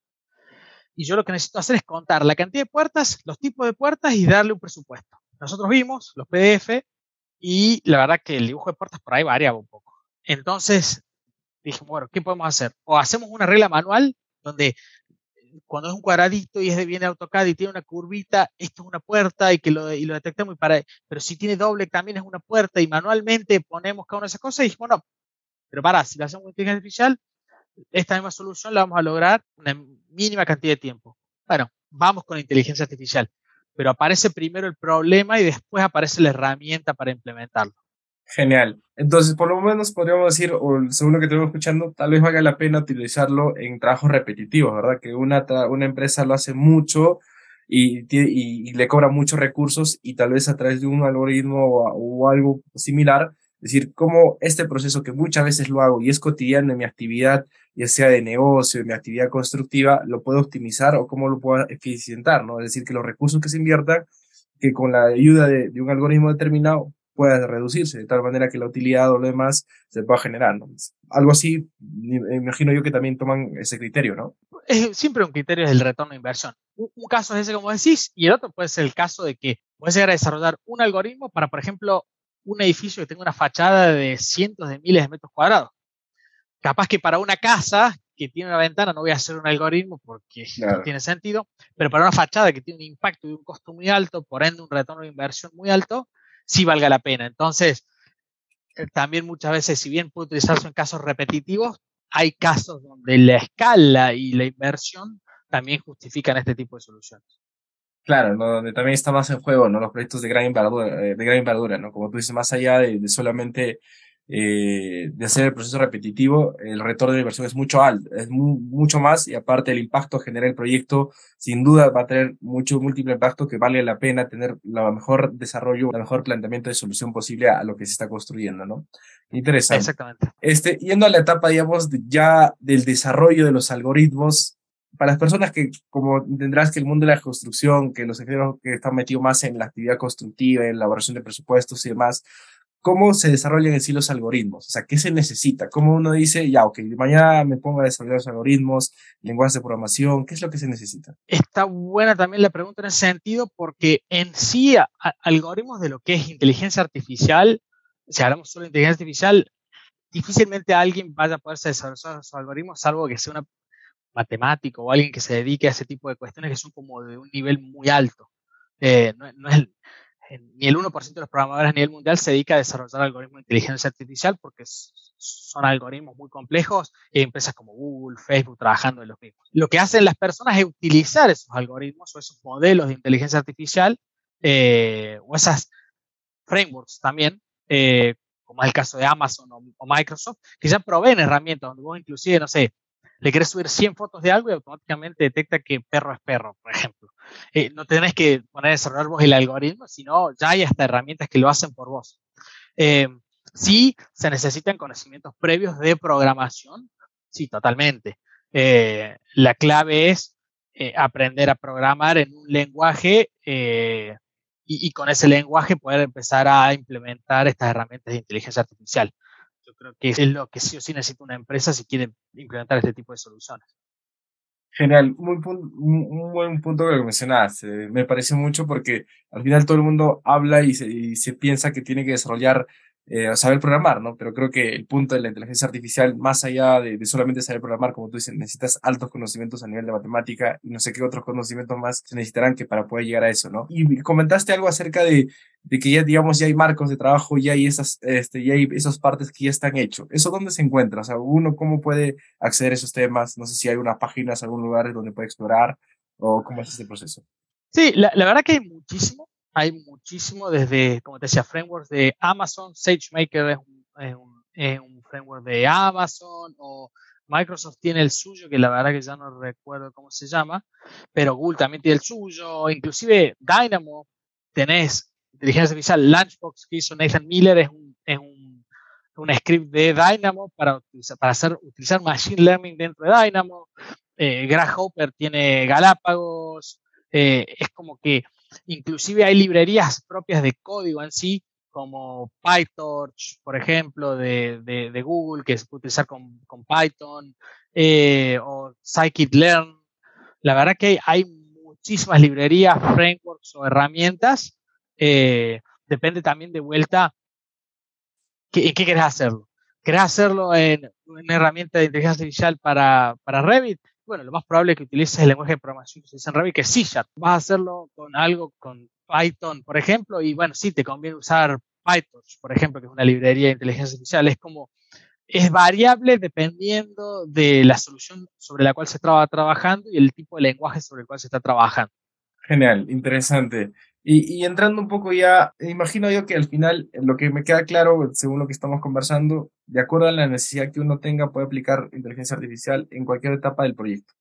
y yo lo que necesito hacer es contar la cantidad de puertas, los tipos de puertas y darle un presupuesto. Nosotros vimos los PDF y la verdad que el dibujo de puertas por ahí variaba un poco. Entonces dijimos, bueno, ¿qué podemos hacer? O hacemos una regla manual donde cuando es un cuadradito y es de bien AutoCAD y tiene una curvita, esto es una puerta y que lo, y lo detectamos y para, pero si tiene doble también es una puerta y manualmente ponemos cada una de esas cosas y dijimos, bueno, pero para, si lo hacemos con inteligencia artificial, esta misma solución la vamos a lograr una mínima cantidad de tiempo. Bueno, vamos con inteligencia artificial, pero aparece primero el problema y después aparece la herramienta para implementarlo. Genial. Entonces, por lo menos podríamos decir, o según lo que estamos escuchando, tal vez valga la pena utilizarlo en trabajos repetitivos, ¿verdad? Que una, una empresa lo hace mucho y, y, le cobra muchos recursos y tal vez a través de un algoritmo o, algo similar, es decir, cómo este proceso que muchas veces lo hago y es cotidiano en mi actividad, ya sea de negocio, en mi actividad constructiva, lo puedo optimizar o cómo lo puedo eficientar, ¿no? Es decir, que los recursos que se inviertan, que con la ayuda de, un algoritmo determinado pueda reducirse, de tal manera que la utilidad o lo demás se pueda generar. Algo así, imagino yo que también toman ese criterio, ¿no? Es siempre un criterio del retorno de inversión. Un, caso es ese, como decís, y el otro puede ser el caso de que puedes llegar a desarrollar un algoritmo para, por ejemplo, un edificio que tenga una fachada de cientos de miles de metros cuadrados. Capaz que para una casa que tiene una ventana no voy a hacer un algoritmo porque no tiene sentido, pero para una fachada que tiene un impacto y un costo muy alto, por ende un retorno de inversión muy alto, sí valga la pena. Entonces, eh, también muchas veces, si bien puede utilizarse en casos repetitivos, hay casos donde la escala y la inversión también justifican este tipo de soluciones. Claro, donde también está más en juego, ¿no? Los proyectos de gran envergadura, eh, de gran envergadura, ¿no? Como tú dices, más allá de solamente eh, de hacer el proceso repetitivo, el retorno de inversión es mucho alto, es mucho más y aparte el impacto que genera el proyecto, sin duda va a tener mucho múltiple impacto que vale la pena tener la mejor desarrollo, el mejor planteamiento de solución posible a lo que se está construyendo, ¿no? Interesante. Exactamente. Este, yendo a la etapa, digamos, ya del desarrollo de los algoritmos, para las personas que, como tendrás que el mundo de la construcción, que los ingenieros que están metidos más en la actividad constructiva, en la elaboración de presupuestos y demás, cómo se desarrollan en sí los algoritmos, o sea, qué se necesita, cómo uno dice, ya, ok, mañana me pongo a desarrollar los algoritmos, lenguajes de programación, ¿qué es lo que se necesita? Está buena también la pregunta en ese sentido, porque en sí, algoritmos de lo que es inteligencia artificial, si hablamos solo de inteligencia artificial, difícilmente alguien vaya a poder desarrollar esos algoritmos, salvo que sea un matemático o alguien que se dedique a ese tipo de cuestiones que son como de un nivel muy alto. Eh, no, es, ni el 1% de los programadores a nivel mundial se dedica a desarrollar algoritmos de inteligencia artificial porque son algoritmos muy complejos y empresas como Google, Facebook trabajando en los mismos. Lo que hacen las personas es utilizar esos algoritmos o esos modelos de inteligencia artificial eh, o esas frameworks también, eh, como es el caso de Amazon o, o, Microsoft, que ya proveen herramientas donde vos inclusive, no sé, le querés subir 100 fotos de algo y automáticamente detecta que perro es perro, por ejemplo. Eh, no tenés que poner a desarrollar vos el algoritmo, sino ya hay hasta herramientas que lo hacen por vos. Eh, sí, se necesitan conocimientos previos de programación, sí, totalmente. Eh, la clave es aprender a programar en un lenguaje y, con ese lenguaje poder empezar a implementar estas herramientas de inteligencia artificial. Yo creo que es lo que sí o sí necesita una empresa si quiere implementar este tipo de soluciones. Genial, muy un buen punto que mencionaste. Me parece mucho porque al final todo el mundo habla y se, y se piensa que tiene que desarrollar eh, saber programar, ¿no? Pero creo que el punto de la inteligencia artificial, más allá de, solamente saber programar, como tú dices, necesitas altos conocimientos a nivel de matemática y no sé qué otros conocimientos más se necesitarán que para poder llegar a eso, ¿no? Y comentaste algo acerca de, de que ya, digamos, ya hay marcos de trabajo, ya hay esas, este, ya hay esas partes que ya están hechos. ¿Eso dónde se encuentra? O sea, uno, ¿cómo puede acceder a esos temas? No sé si hay unas páginas, algún lugar donde puede explorar o cómo es este proceso. Sí, la, la verdad que hay muchísimo hay muchísimo desde, como te decía, frameworks de Amazon, SageMaker es un, framework de Amazon o Microsoft tiene el suyo, que la verdad que ya no recuerdo cómo se llama, pero Google también tiene el suyo, inclusive Dynamo, tenés inteligencia artificial, Lunchbox que hizo Nathan Miller es un, es un, un script de Dynamo para, utilizar, para hacer, utilizar Machine Learning dentro de Dynamo, eh, Grasshopper tiene Galápagos, eh, es como que Inclusive hay librerías propias de código en sí, como PyTorch, por ejemplo, de, de, Google, que se puede utilizar con, con Python, eh, o Scikit-Learn. La verdad que hay, muchísimas librerías, frameworks o herramientas. Eh, depende también de vuelta en qué querés hacerlo. ¿Querés hacerlo en una herramienta de inteligencia artificial para, para Revit? Bueno, lo más probable es que utilices el lenguaje de programación que en Revit, que es C Vas a hacerlo con algo, con Python, por ejemplo, y bueno, sí, te conviene usar Python, por ejemplo, que es una librería de inteligencia artificial. Es como es variable dependiendo de la solución sobre la cual se estaba trabajando y el tipo de lenguaje sobre el cual se está trabajando. Genial, interesante. Y, entrando un poco ya, imagino yo que al final lo que me queda claro, según lo que estamos conversando, de acuerdo a la necesidad que uno tenga, puede aplicar inteligencia artificial en cualquier etapa del proyecto.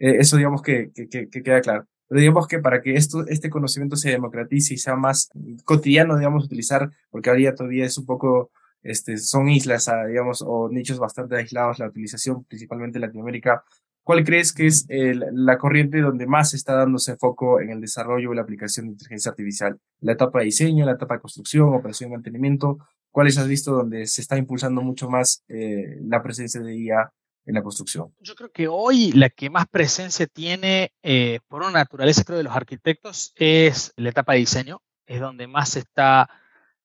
Eh, eso digamos que, que, que, queda claro. Pero digamos que para que esto, este conocimiento se democratice y sea más cotidiano, digamos, utilizar, porque ahora todavía es un poco, este, son islas, ah, digamos, o nichos bastante aislados, la utilización, principalmente en Latinoamérica, ¿Cuál crees que es la corriente donde más está dándose foco en el desarrollo y la aplicación de inteligencia artificial? ¿La etapa de diseño, la etapa de construcción, operación y mantenimiento? ¿Cuáles has visto donde se está impulsando mucho más eh, la presencia de IA en la construcción? Yo creo que hoy la que más presencia tiene, eh, por una naturaleza creo de los arquitectos, es la etapa de diseño, es donde más se está,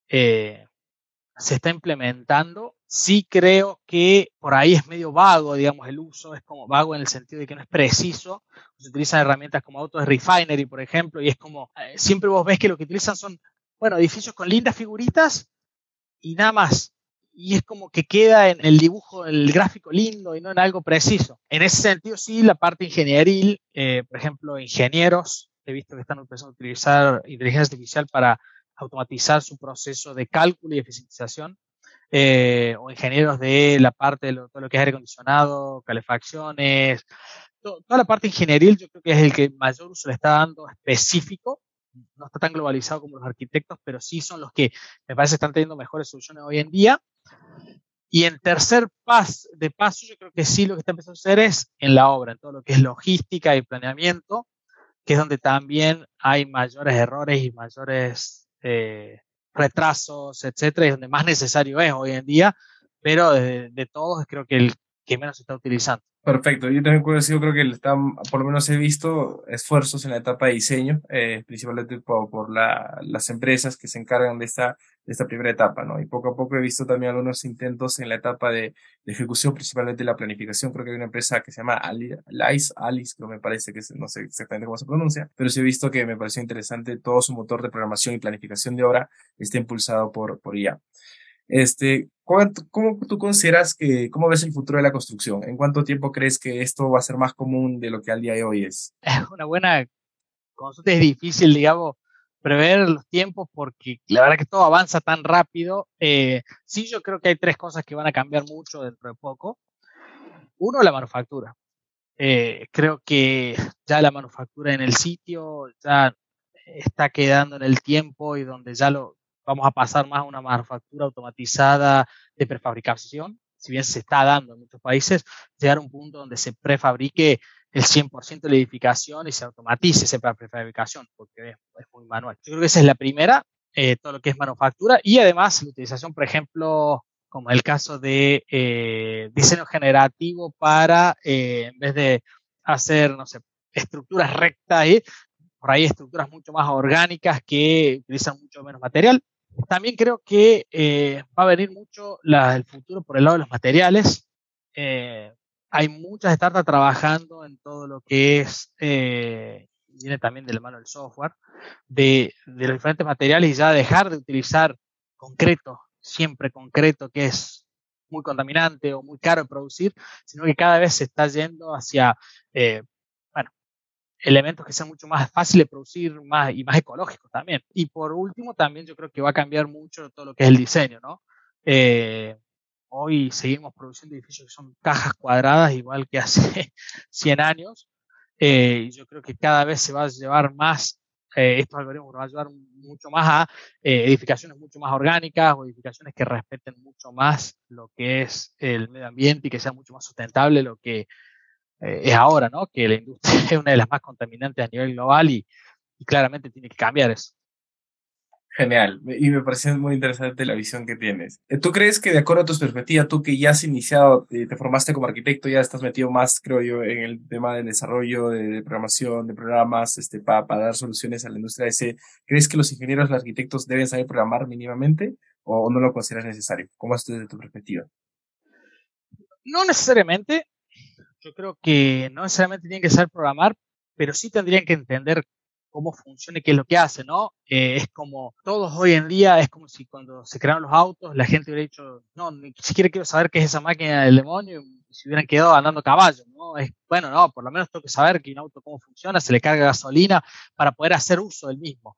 eh, se está implementando Sí creo que por ahí es medio vago, digamos, el uso, es como vago en el sentido de que no es preciso. Se utilizan herramientas como Auto Refinery, por ejemplo, y es como, eh, siempre vos ves que lo que utilizan son, bueno, edificios con lindas figuritas y nada más. Y es como que queda en el dibujo, el gráfico lindo y no en algo preciso. En ese sentido, sí, la parte ingenieril, eh, por ejemplo, ingenieros, he visto que están empezando a utilizar inteligencia artificial para automatizar su proceso de cálculo y eficientización eh, o ingenieros de la parte de todo lo que es aire acondicionado, calefacciones, toda la parte ingenieril yo creo que es el que mayor uso le está dando específico. No está tan globalizado como los arquitectos, pero sí son los que me parece están teniendo mejores soluciones hoy en día. Y en tercer paso, de paso, yo creo que sí lo que está empezando a hacer es en la obra, en todo lo que es logística y planeamiento, que es donde también hay mayores errores y mayores eh, retrasos, etcétera, y donde más necesario es hoy en día, pero de, de todos creo que el que menos se está utilizando. Perfecto, yo también creo que están, por lo menos he visto esfuerzos en la etapa de diseño, eh, principalmente por, la, las empresas que se encargan de esta, de esta primera etapa, ¿no? Y poco a poco he visto también algunos intentos en la etapa de, ejecución, principalmente la planificación. Creo que hay una empresa que se llama Alice, Alice, creo me parece que no sé exactamente cómo se pronuncia, pero sí he visto que me pareció interesante todo su motor de programación y planificación de obra está impulsado por, por IA. Este, ¿cómo, ¿Cómo tú consideras que, cómo ves el futuro de la construcción? ¿En cuánto tiempo crees que esto va a ser más común de lo que al día de hoy es? (laughs) Una buena consulta, es difícil, digamos, prever los tiempos porque la verdad que todo avanza tan rápido. Eh, sí, yo creo que hay tres cosas que van a cambiar mucho dentro de poco. Uno, la manufactura. Eh, creo que ya la manufactura en el sitio ya está quedando en el tiempo y donde ya lo, vamos a pasar más a una manufactura automatizada de prefabricación, si bien se está dando en muchos países, llegar a un punto donde se prefabrique el 100% de la edificación y se automatice esa prefabricación, porque es, muy manual. Yo creo que esa es la primera, eh, todo lo que es manufactura, y además la utilización, por ejemplo, como el caso de eh, diseño generativo para, eh, en vez de hacer, no sé, estructuras rectas, por ahí estructuras mucho más orgánicas que utilizan mucho menos material, también creo que eh, va a venir mucho el futuro por el lado de los materiales. Eh, hay muchas startups trabajando en todo lo que es, eh, viene también de la mano del software, de, de, los diferentes materiales y ya dejar de utilizar concreto, siempre concreto, que es muy contaminante o muy caro de producir, sino que cada vez se está yendo hacia elementos que sean mucho más fáciles de producir más, y más ecológicos también. Y por último, también yo creo que va a cambiar mucho todo lo que es el diseño, ¿no? Eh, hoy seguimos produciendo edificios que son cajas cuadradas, igual que hace (laughs) 100 años. Eh, yo creo que cada vez se va a llevar más, eh, estos algoritmos van a llevar mucho más a edificaciones mucho más orgánicas o edificaciones que respeten mucho más lo que es el medio ambiente y que sea mucho más sustentable lo que eh, es ahora, ¿no? Que la industria (laughs) es una de las más contaminantes a nivel global y, claramente tiene que cambiar eso. Genial, y me parece muy interesante la visión que tienes. Eh, ¿Tú crees que de acuerdo a tu perspectiva, tú que ya has iniciado, te, formaste como arquitecto, ya estás metido más, creo yo, en el tema del desarrollo, de, programación, de programas, este, para, para dar soluciones a la industria ese, ¿crees que los ingenieros, los arquitectos deben saber programar mínimamente o no lo consideras necesario? ¿Cómo es desde tu perspectiva? No necesariamente yo creo que no necesariamente tienen que saber programar, pero sí tendrían que entender cómo funciona y qué es lo que hace, ¿no? Eh, es como todos hoy en día, es como si cuando se crearon los autos, la gente hubiera dicho, no, ni siquiera quiero saber qué es esa máquina del demonio, y si hubieran quedado andando caballo, ¿no? Es, bueno, no, por lo menos tengo que saber que un auto cómo funciona, se le carga gasolina para poder hacer uso del mismo.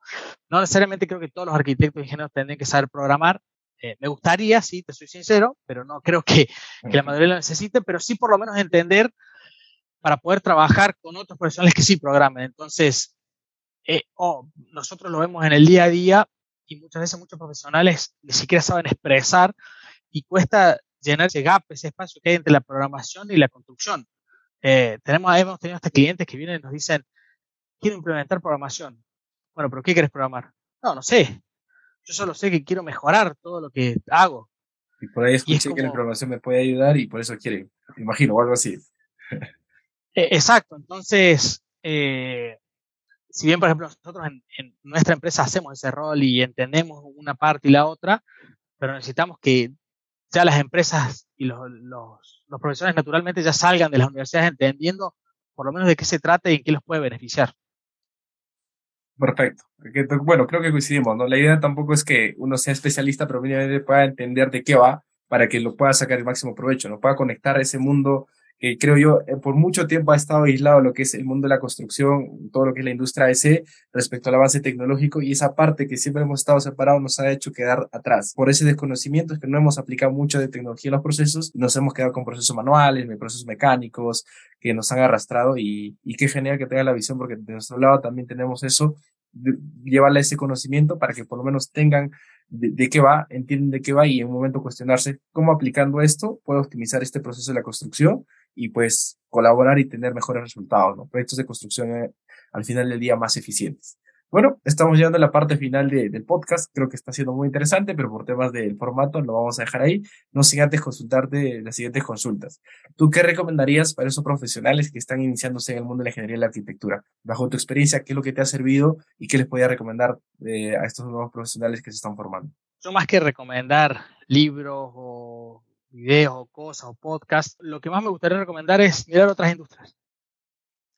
No necesariamente creo que todos los arquitectos y ingenieros tendrían que saber programar, eh, me gustaría, sí, te soy sincero, pero no creo que, que la mayoría lo necesite, pero sí por lo menos entender para poder trabajar con otros profesionales que sí programen. Entonces, eh, oh, nosotros lo vemos en el día a día y muchas veces muchos profesionales ni siquiera saben expresar y cuesta llenar ese gap, ese espacio que hay entre la programación y la construcción. Eh, tenemos, hemos tenido hasta clientes que vienen y nos dicen, quiero implementar programación. Bueno, pero ¿qué quieres programar? No, no sé. Yo solo sé que quiero mejorar todo lo que hago. Y por ahí escuché que la programación me puede ayudar y por eso quiere, imagino, o algo así. E, exacto. Entonces, eh, si bien, por ejemplo, nosotros en, nuestra empresa hacemos ese rol y entendemos una parte y la otra, pero necesitamos que ya las empresas y los, los, los, profesores naturalmente ya salgan de las universidades entendiendo por lo menos de qué se trata y en qué los puede beneficiar. Perfecto. Bueno, creo que coincidimos, ¿no? La idea tampoco es que uno sea especialista, pero mínimamente pueda entender de qué va para que lo pueda sacar el máximo provecho, no pueda conectar ese mundo que creo yo eh, por mucho tiempo ha estado aislado lo que es el mundo de la construcción, todo lo que es la industria AC respecto al avance tecnológico y esa parte que siempre hemos estado separados nos ha hecho quedar atrás. Por ese desconocimiento es que no hemos aplicado mucho de tecnología en los procesos, nos hemos quedado con procesos manuales, procesos mecánicos que nos han arrastrado y, y qué genial que tenga la visión porque de nuestro lado también tenemos eso, llevarle ese conocimiento para que por lo menos tengan de, qué va, entienden de qué va y en un momento cuestionarse cómo aplicando esto puedo optimizar este proceso de la construcción y pues colaborar y tener mejores resultados, ¿no? Proyectos de construcción eh, al final del día más eficientes. Bueno, estamos llegando a la parte final del podcast. Creo que está siendo muy interesante, pero por temas del formato lo vamos a dejar ahí. No sin antes consultarte las siguientes consultas. ¿Tú qué recomendarías para esos profesionales que están iniciándose en el mundo de la ingeniería y la arquitectura? Bajo tu experiencia, ¿qué es lo que te ha servido y qué les podría recomendar eh, a estos nuevos profesionales que se están formando? Yo más que recomendar libros o videos o cosas o podcasts, lo que más me gustaría recomendar es mirar otras industrias.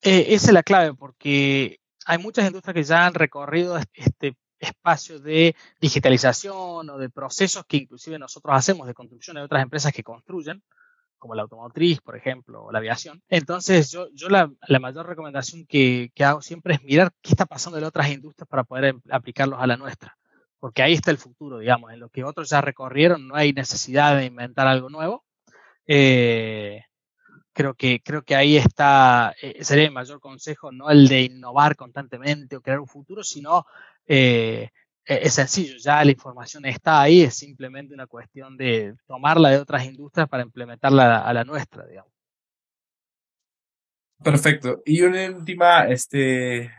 Eh, esa es la clave porque hay muchas industrias que ya han recorrido este espacio de digitalización o de procesos que inclusive nosotros hacemos de construcción de otras empresas que construyen, como la automotriz, por ejemplo, o la aviación. Entonces, yo, la mayor recomendación que, que, hago siempre es mirar qué está pasando en otras industrias para poder em, aplicarlos a la nuestra, porque ahí está el futuro, digamos, en lo que otros ya recorrieron, no hay necesidad de inventar algo nuevo. Eh, creo que, creo que ahí está, eh, sería el mayor consejo, no el de innovar constantemente o crear un futuro, sino eh, e, es sencillo, ya la información está ahí, es simplemente una cuestión de tomarla de otras industrias para implementarla a la nuestra, digamos. Perfecto. Y una última, este,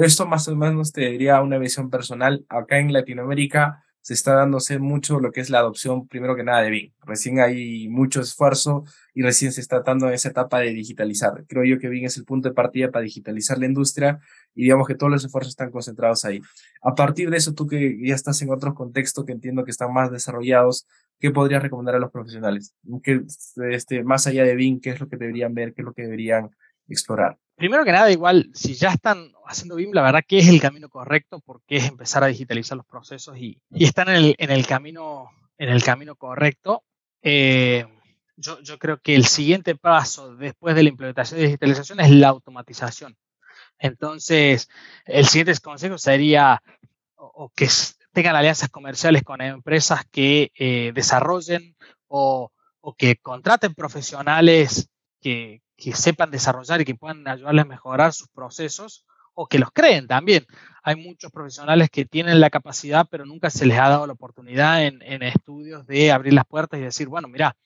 esto más o menos te diría una visión personal. Acá en Latinoamérica se está dándose mucho lo que es la adopción, primero que nada, de BIM. Recién hay mucho esfuerzo y recién se está dando esa etapa de digitalizar. Creo yo que BIM es el punto de partida para digitalizar la industria y digamos que todos los esfuerzos están concentrados ahí. A partir de eso, tú que ya estás en otros contextos que entiendo que están más desarrollados, ¿qué podrías recomendar a los profesionales? ¿Qué, este, más allá de BIM, ¿qué es lo que deberían ver? ¿Qué es lo que deberían explorar? Primero que nada, igual, si ya están haciendo BIM, la verdad que es el camino correcto porque es empezar a digitalizar los procesos y, están en el, camino, en el camino correcto. Eh, yo, creo que el siguiente paso después de la implementación de digitalización es la automatización. Entonces, el siguiente consejo sería o, que tengan alianzas comerciales con empresas que eh, desarrollen o, que contraten profesionales que, que, sepan desarrollar y que puedan ayudarles a mejorar sus procesos o que los creen también. Hay muchos profesionales que tienen la capacidad, pero nunca se les ha dado la oportunidad en, estudios de abrir las puertas y decir, bueno, mira,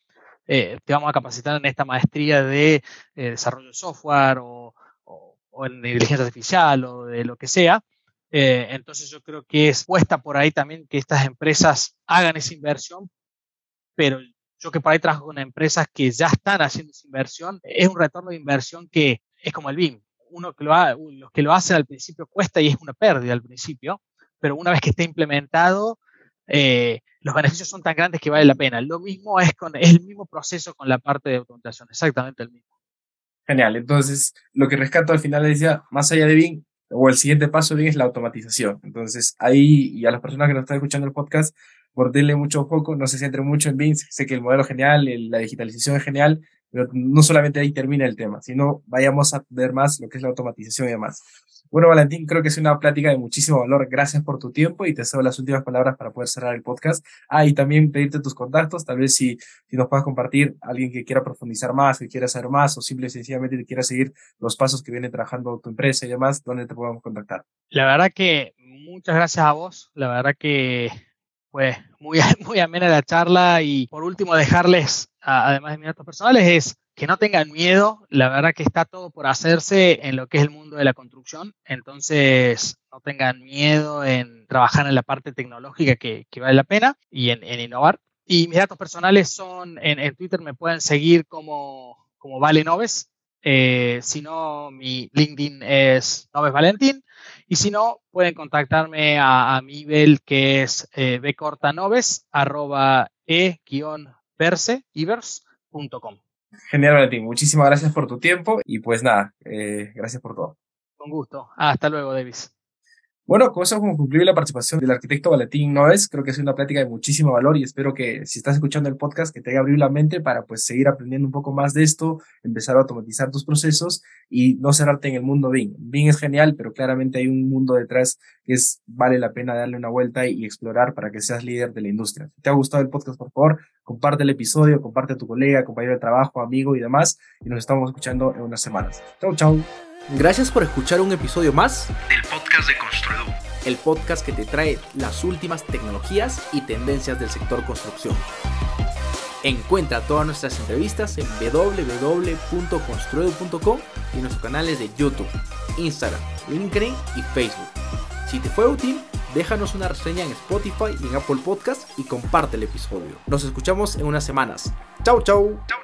eh, te vamos a capacitar en esta maestría de eh, desarrollo de software o, o, en inteligencia artificial o de lo que sea. Eh, entonces yo creo que es puesta por ahí también que estas empresas hagan esa inversión, pero yo que por ahí trabajo con empresas que ya están haciendo esa inversión, es un retorno de inversión que es como el BIM. Uno que lo, los que lo hacen al principio cuesta y es una pérdida al principio, pero una vez que esté implementado, eh, los beneficios son tan grandes que vale la pena. Lo mismo es con el mismo proceso con la parte de automatización, exactamente el mismo. Genial. Entonces, lo que rescato al final ya, más allá de BIM, o el siguiente paso bien es la automatización. Entonces, ahí, y a las personas que nos están escuchando el podcast, por darle mucho foco, no se centren mucho en BIM, sé que el modelo es genial, la digitalización es genial, pero no solamente ahí termina el tema, sino vayamos a ver más lo que es la automatización y demás. Bueno, Valentín, creo que es una plática de muchísimo valor. Gracias por tu tiempo y te cedo las últimas palabras para poder cerrar el podcast. Ah, y también pedirte tus contactos, tal vez si, si nos puedas compartir alguien que quiera profundizar más, que quiera saber más o simple y sencillamente te quiera seguir los pasos que viene trabajando tu empresa y demás, ¿dónde te podemos contactar? La verdad que muchas gracias a vos. La verdad que fue muy, (laughs) muy amena la charla y por último dejarles, además de mis datos personales, es que no tengan miedo, la verdad que está todo por hacerse en lo que es el mundo de la construcción, entonces no tengan miedo en trabajar en la parte tecnológica que, vale la pena y en, innovar. Y mis datos personales son, en, Twitter me pueden seguir como, como Vale Noves, eh, si no, mi LinkedIn es Noves Valentín. Y si no, pueden contactarme a, mi email que es eh, bcortanoves, arroba e-verse.com. Genial, Valentín. Muchísimas gracias por tu tiempo y pues nada, eh, gracias por todo. Con gusto. Hasta luego, Davis. Bueno, con eso concluye la participación del arquitecto Valentín Noves. Creo que es una plática de muchísimo valor y espero que si estás escuchando el podcast que te haya abierto la mente para pues seguir aprendiendo un poco más de esto, empezar a automatizar tus procesos y no cerrarte en el mundo BIM. BIM es genial, pero claramente hay un mundo detrás que es vale la pena darle una vuelta y, explorar para que seas líder de la industria. Si te ha gustado el podcast, por favor, comparte el episodio, comparte a tu colega, compañero de trabajo, amigo y demás y nos estamos escuchando en unas semanas. Chau, chau. Gracias por escuchar un episodio más del podcast de Construedu, el podcast que te trae las últimas tecnologías y tendencias del sector construcción. Encuentra todas nuestras entrevistas en www.construedu.com y en nuestros canales de YouTube, Instagram, LinkedIn y Facebook. Si te fue útil, déjanos una reseña en Spotify y en Apple Podcast y comparte el episodio. Nos escuchamos en unas semanas. Chau, chau. chau.